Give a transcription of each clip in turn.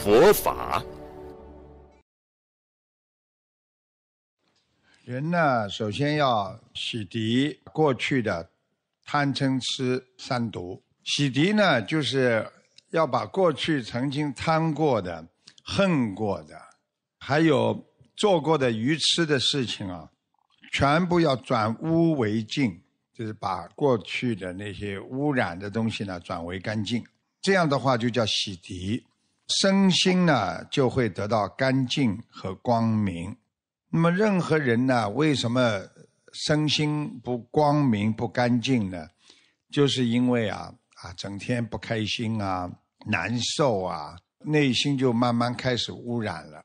佛法。人呢，首先要洗涤过去的贪嗔痴三毒。洗涤呢，就是要把过去曾经贪过的、恨过的，还有做过的愚痴的事情啊，全部要转污为净。就是把过去的那些污染的东西呢转为干净，这样的话就叫洗涤，身心呢就会得到干净和光明。那么任何人呢，为什么身心不光明不干净呢？就是因为啊啊，整天不开心啊，难受啊，内心就慢慢开始污染了，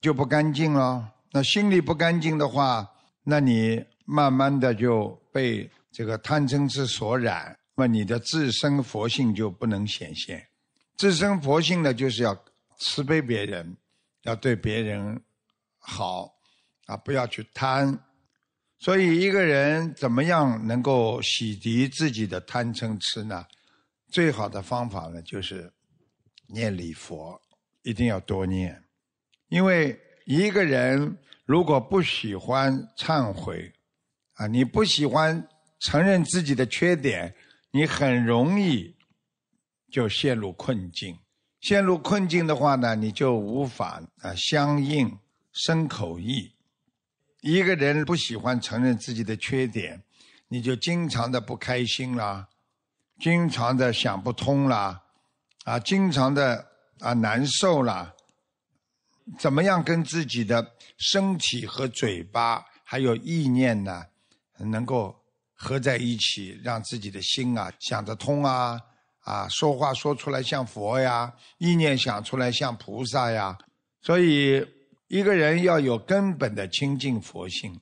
就不干净了。那心里不干净的话，那你。慢慢的就被这个贪嗔痴所染，那你的自身佛性就不能显现。自身佛性呢，就是要慈悲别人，要对别人好啊，不要去贪。所以一个人怎么样能够洗涤自己的贪嗔痴呢？最好的方法呢，就是念礼佛，一定要多念。因为一个人如果不喜欢忏悔，啊，你不喜欢承认自己的缺点，你很容易就陷入困境。陷入困境的话呢，你就无法啊相应生口意。一个人不喜欢承认自己的缺点，你就经常的不开心啦，经常的想不通啦，啊，经常的啊难受啦。怎么样跟自己的身体和嘴巴还有意念呢？能够合在一起，让自己的心啊想得通啊啊，说话说出来像佛呀，意念想出来像菩萨呀。所以一个人要有根本的清净佛性，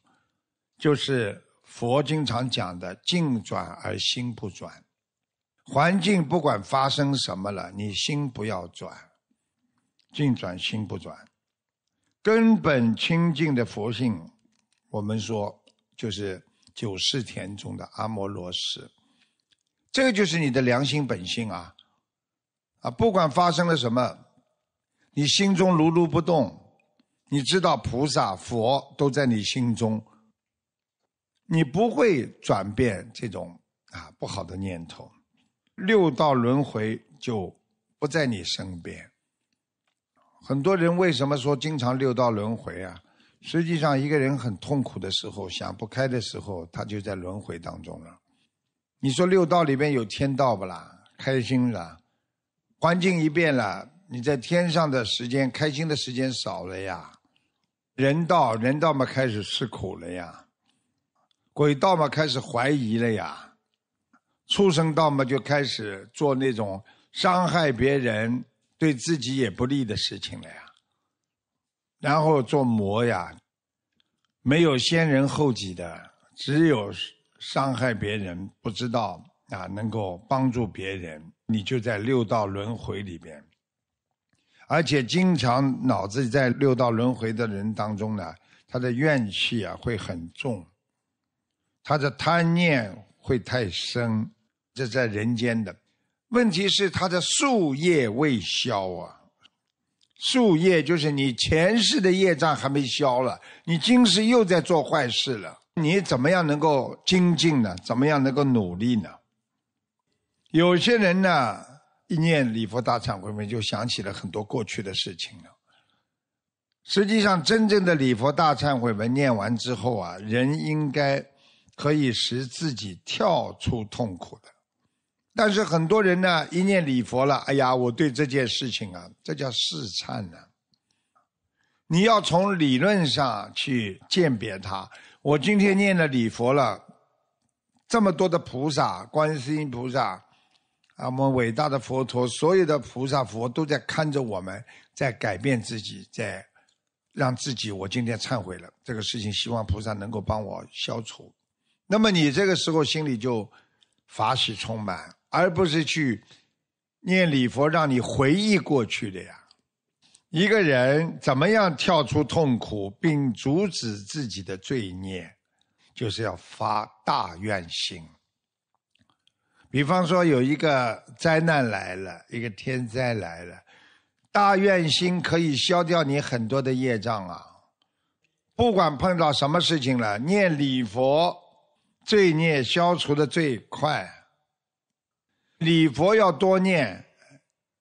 就是佛经常讲的“境转而心不转”。环境不管发生什么了，你心不要转，境转心不转。根本清净的佛性，我们说就是。九世田中的阿摩罗什，这个就是你的良心本性啊！啊，不管发生了什么，你心中如如不动，你知道菩萨佛都在你心中，你不会转变这种啊不好的念头，六道轮回就不在你身边。很多人为什么说经常六道轮回啊？实际上，一个人很痛苦的时候，想不开的时候，他就在轮回当中了。你说六道里边有天道不啦？开心了，环境一变了，你在天上的时间，开心的时间少了呀。人道，人道嘛开始吃苦了呀。鬼道嘛开始怀疑了呀。畜生道嘛就开始做那种伤害别人、对自己也不利的事情了呀。然后做魔呀，没有先人后己的，只有伤害别人，不知道啊，能够帮助别人，你就在六道轮回里边。而且经常脑子在六道轮回的人当中呢，他的怨气啊会很重，他的贪念会太深，这在人间的。问题是他的树业未消啊。树业就是你前世的业障还没消了，你今世又在做坏事了。你怎么样能够精进呢？怎么样能够努力呢？有些人呢，一念礼佛大忏悔文，就想起了很多过去的事情了。实际上，真正的礼佛大忏悔文念完之后啊，人应该可以使自己跳出痛苦的。但是很多人呢，一念礼佛了，哎呀，我对这件事情啊，这叫试忏呢。你要从理论上去鉴别它。我今天念了礼佛了，这么多的菩萨，观世音菩萨，啊，我们伟大的佛陀，所有的菩萨佛都在看着我们，在改变自己，在让自己。我今天忏悔了，这个事情希望菩萨能够帮我消除。那么你这个时候心里就法喜充满，而不是去念礼佛让你回忆过去的呀。一个人怎么样跳出痛苦并阻止自己的罪孽，就是要发大愿心。比方说，有一个灾难来了，一个天灾来了，大愿心可以消掉你很多的业障啊！不管碰到什么事情了，念礼佛，罪孽消除的最快。礼佛要多念，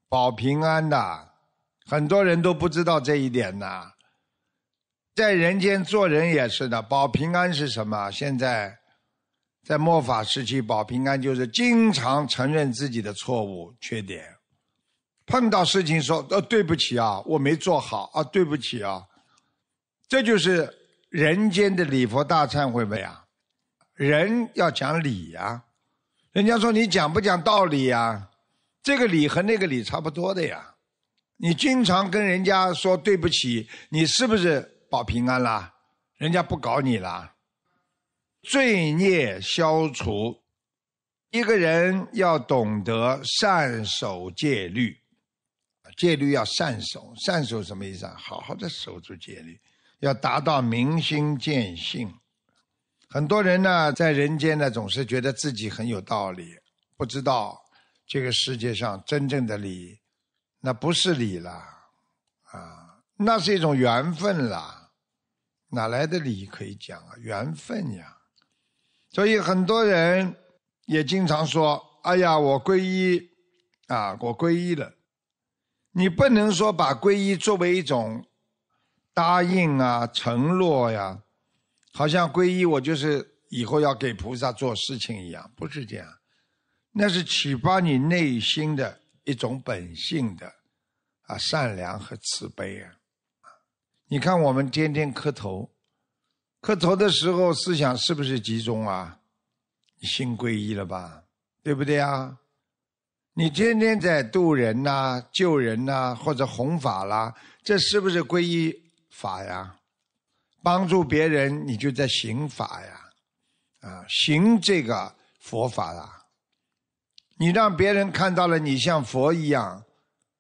保平安的。很多人都不知道这一点呐，在人间做人也是的，保平安是什么？现在在末法时期，保平安就是经常承认自己的错误、缺点，碰到事情说：“呃，对不起啊，我没做好啊，对不起啊。”这就是人间的礼佛大忏悔文啊！人要讲理呀，人家说你讲不讲道理呀？这个理和那个理差不多的呀。你经常跟人家说对不起，你是不是保平安啦？人家不搞你啦。罪孽消除，一个人要懂得善守戒律，戒律要善守。善守什么意思啊？好好的守住戒律，要达到明心见性。很多人呢，在人间呢，总是觉得自己很有道理，不知道这个世界上真正的理。那不是理了，啊，那是一种缘分啦，哪来的理可以讲啊？缘分呀，所以很多人也经常说：“哎呀，我皈依，啊，我皈依了。”你不能说把皈依作为一种答应啊、承诺呀，好像皈依我就是以后要给菩萨做事情一样，不是这样，那是启发你内心的。一种本性的啊善良和慈悲啊，你看我们天天磕头，磕头的时候思想是不是集中啊？心皈依了吧，对不对啊？你天天在渡人呐、救人呐，或者弘法啦，这是不是皈依法呀？帮助别人，你就在行法呀，啊，行这个佛法啦。你让别人看到了你像佛一样，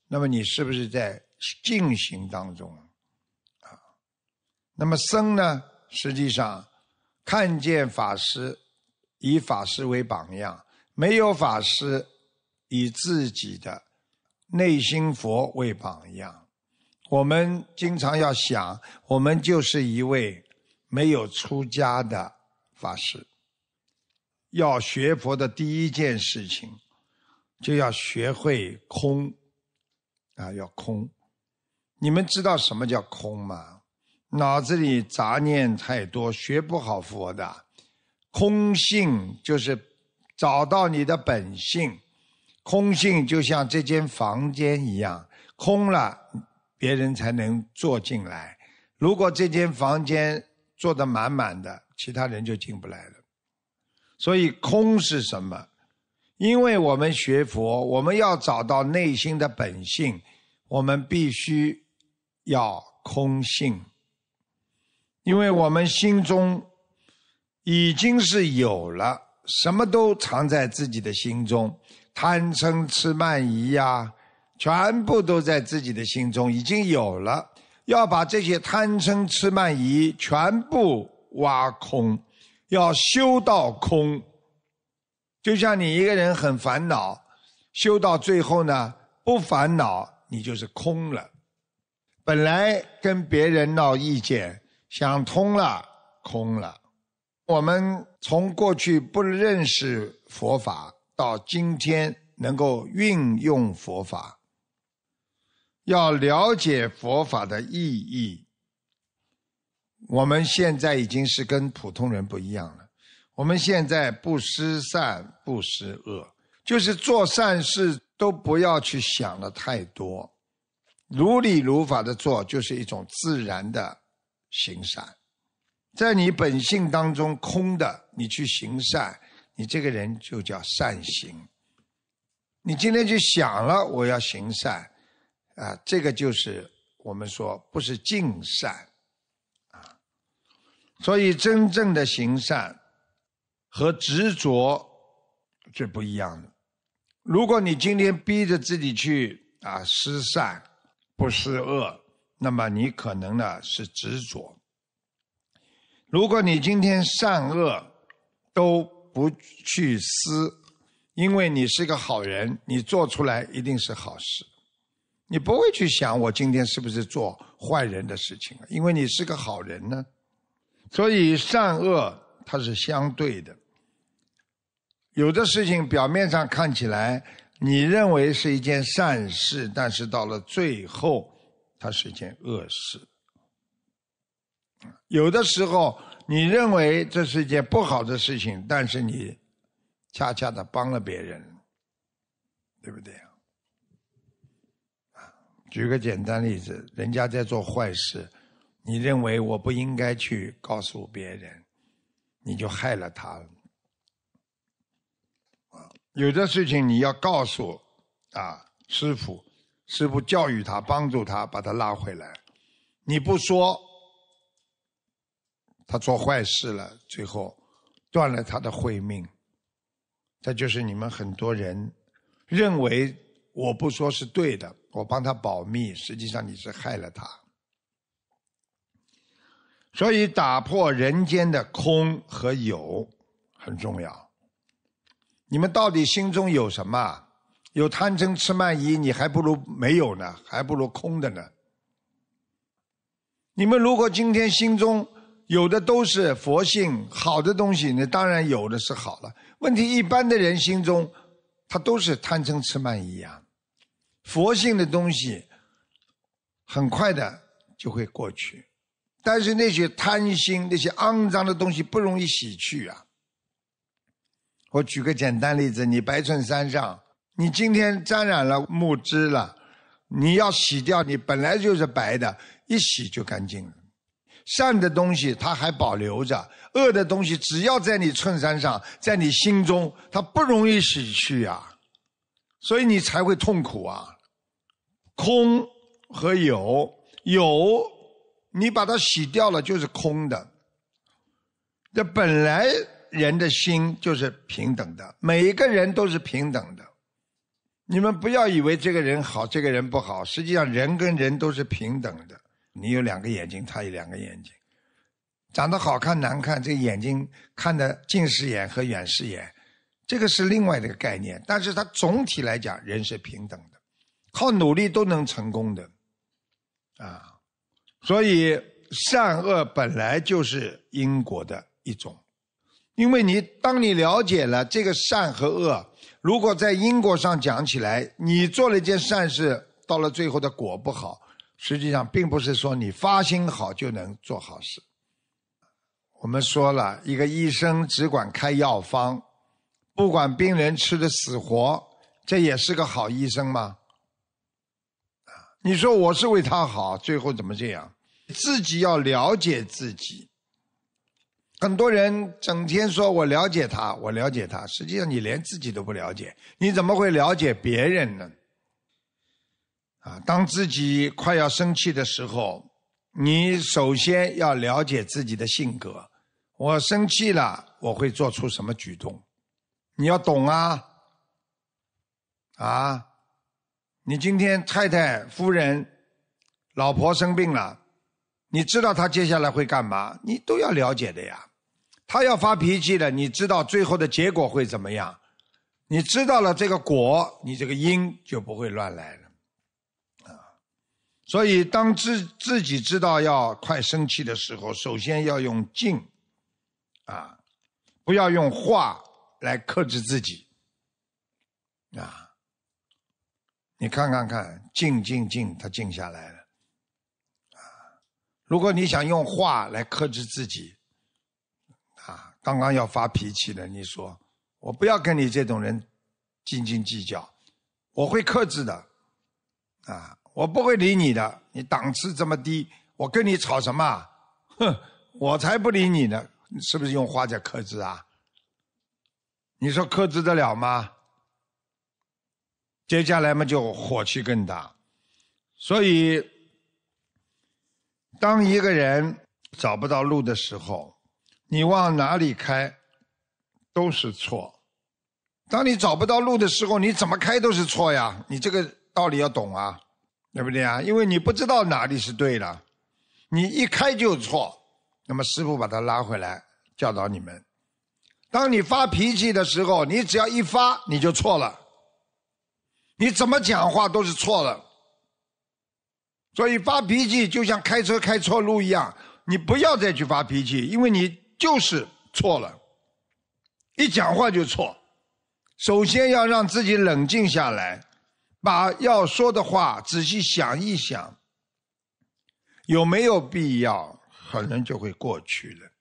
那么你是不是在进行当中啊？那么僧呢？实际上看见法师，以法师为榜样；没有法师，以自己的内心佛为榜样。我们经常要想，我们就是一位没有出家的法师。要学佛的第一件事情。就要学会空，啊，要空。你们知道什么叫空吗？脑子里杂念太多，学不好佛的。空性就是找到你的本性。空性就像这间房间一样，空了，别人才能坐进来。如果这间房间坐得满满的，其他人就进不来了。所以，空是什么？因为我们学佛，我们要找到内心的本性，我们必须要空性。因为我们心中已经是有了，什么都藏在自己的心中，贪嗔痴慢疑呀，全部都在自己的心中已经有了。要把这些贪嗔痴慢疑全部挖空，要修到空。就像你一个人很烦恼，修到最后呢，不烦恼，你就是空了。本来跟别人闹意见，想通了，空了。我们从过去不认识佛法，到今天能够运用佛法，要了解佛法的意义，我们现在已经是跟普通人不一样了。我们现在不施善，不施恶，就是做善事都不要去想的太多，如理如法的做，就是一种自然的行善。在你本性当中空的，你去行善，你这个人就叫善行。你今天就想了我要行善，啊，这个就是我们说不是尽善，啊，所以真正的行善和执着是不一样的。如果你今天逼着自己去啊施善不施恶，那么你可能呢是执着。如果你今天善恶都不去思，因为你是个好人，你做出来一定是好事。你不会去想我今天是不是做坏人的事情，因为你是个好人呢。所以善恶它是相对的。有的事情表面上看起来你认为是一件善事，但是到了最后，它是一件恶事。有的时候，你认为这是一件不好的事情，但是你恰恰的帮了别人，对不对？举个简单例子，人家在做坏事，你认为我不应该去告诉别人，你就害了他了。啊，有的事情你要告诉啊师傅，师傅教育他，帮助他，把他拉回来，你不说。他做坏事了，最后断了他的慧命。这就是你们很多人认为我不说是对的，我帮他保密，实际上你是害了他。所以打破人间的空和有很重要。你们到底心中有什么？有贪嗔痴慢疑，你还不如没有呢，还不如空的呢。你们如果今天心中，有的都是佛性好的东西，那当然有的是好了。问题一般的人心中，他都是贪嗔痴慢疑啊。佛性的东西很快的就会过去，但是那些贪心、那些肮脏的东西不容易洗去啊。我举个简单例子，你白衬衫上，你今天沾染了木汁了，你要洗掉，你本来就是白的，一洗就干净了。善的东西它还保留着，恶的东西只要在你衬衫上，在你心中，它不容易洗去啊，所以你才会痛苦啊。空和有，有你把它洗掉了就是空的。这本来人的心就是平等的，每一个人都是平等的。你们不要以为这个人好，这个人不好，实际上人跟人都是平等的。你有两个眼睛，他有两个眼睛，长得好看难看，这眼睛看的近视眼和远视眼，这个是另外一个概念。但是它总体来讲，人是平等的，靠努力都能成功的，啊，所以善恶本来就是因果的一种，因为你当你了解了这个善和恶，如果在因果上讲起来，你做了一件善事，到了最后的果不好。实际上，并不是说你发心好就能做好事。我们说了一个医生只管开药方，不管病人吃的死活，这也是个好医生吗？你说我是为他好，最后怎么这样？自己要了解自己。很多人整天说我了解他，我了解他，实际上你连自己都不了解，你怎么会了解别人呢？啊，当自己快要生气的时候，你首先要了解自己的性格。我生气了，我会做出什么举动？你要懂啊！啊，你今天太太、夫人、老婆生病了，你知道她接下来会干嘛？你都要了解的呀。她要发脾气了，你知道最后的结果会怎么样？你知道了这个果，你这个因就不会乱来了啊。所以，当自自己知道要快生气的时候，首先要用静，啊，不要用话来克制自己，啊，你看看看，静静静，他静下来了，啊，如果你想用话来克制自己，啊，刚刚要发脾气了，你说我不要跟你这种人斤斤计较，我会克制的，啊。我不会理你的，你档次这么低，我跟你吵什么？哼，我才不理你呢！是不是用话在克制啊？你说克制得了吗？接下来嘛就火气更大。所以，当一个人找不到路的时候，你往哪里开都是错。当你找不到路的时候，你怎么开都是错呀！你这个道理要懂啊，对不对啊？因为你不知道哪里是对的，你一开就错。那么师傅把他拉回来，教导你们：当你发脾气的时候，你只要一发，你就错了。你怎么讲话都是错了。所以发脾气就像开车开错路一样，你不要再去发脾气，因为你就是错了。一讲话就错。首先要让自己冷静下来，把要说的话仔细想一想，有没有必要，可能就会过去了。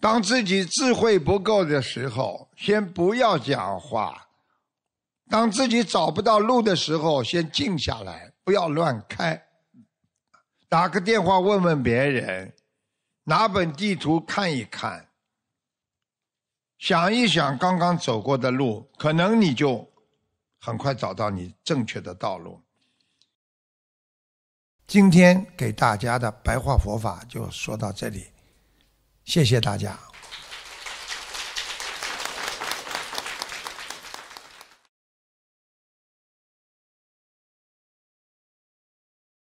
当自己智慧不够的时候，先不要讲话；当自己找不到路的时候，先静下来，不要乱开。打个电话问问别人，拿本地图看一看。想一想刚刚走过的路，可能你就很快找到你正确的道路。今天给大家的白话佛法就说到这里，谢谢大家。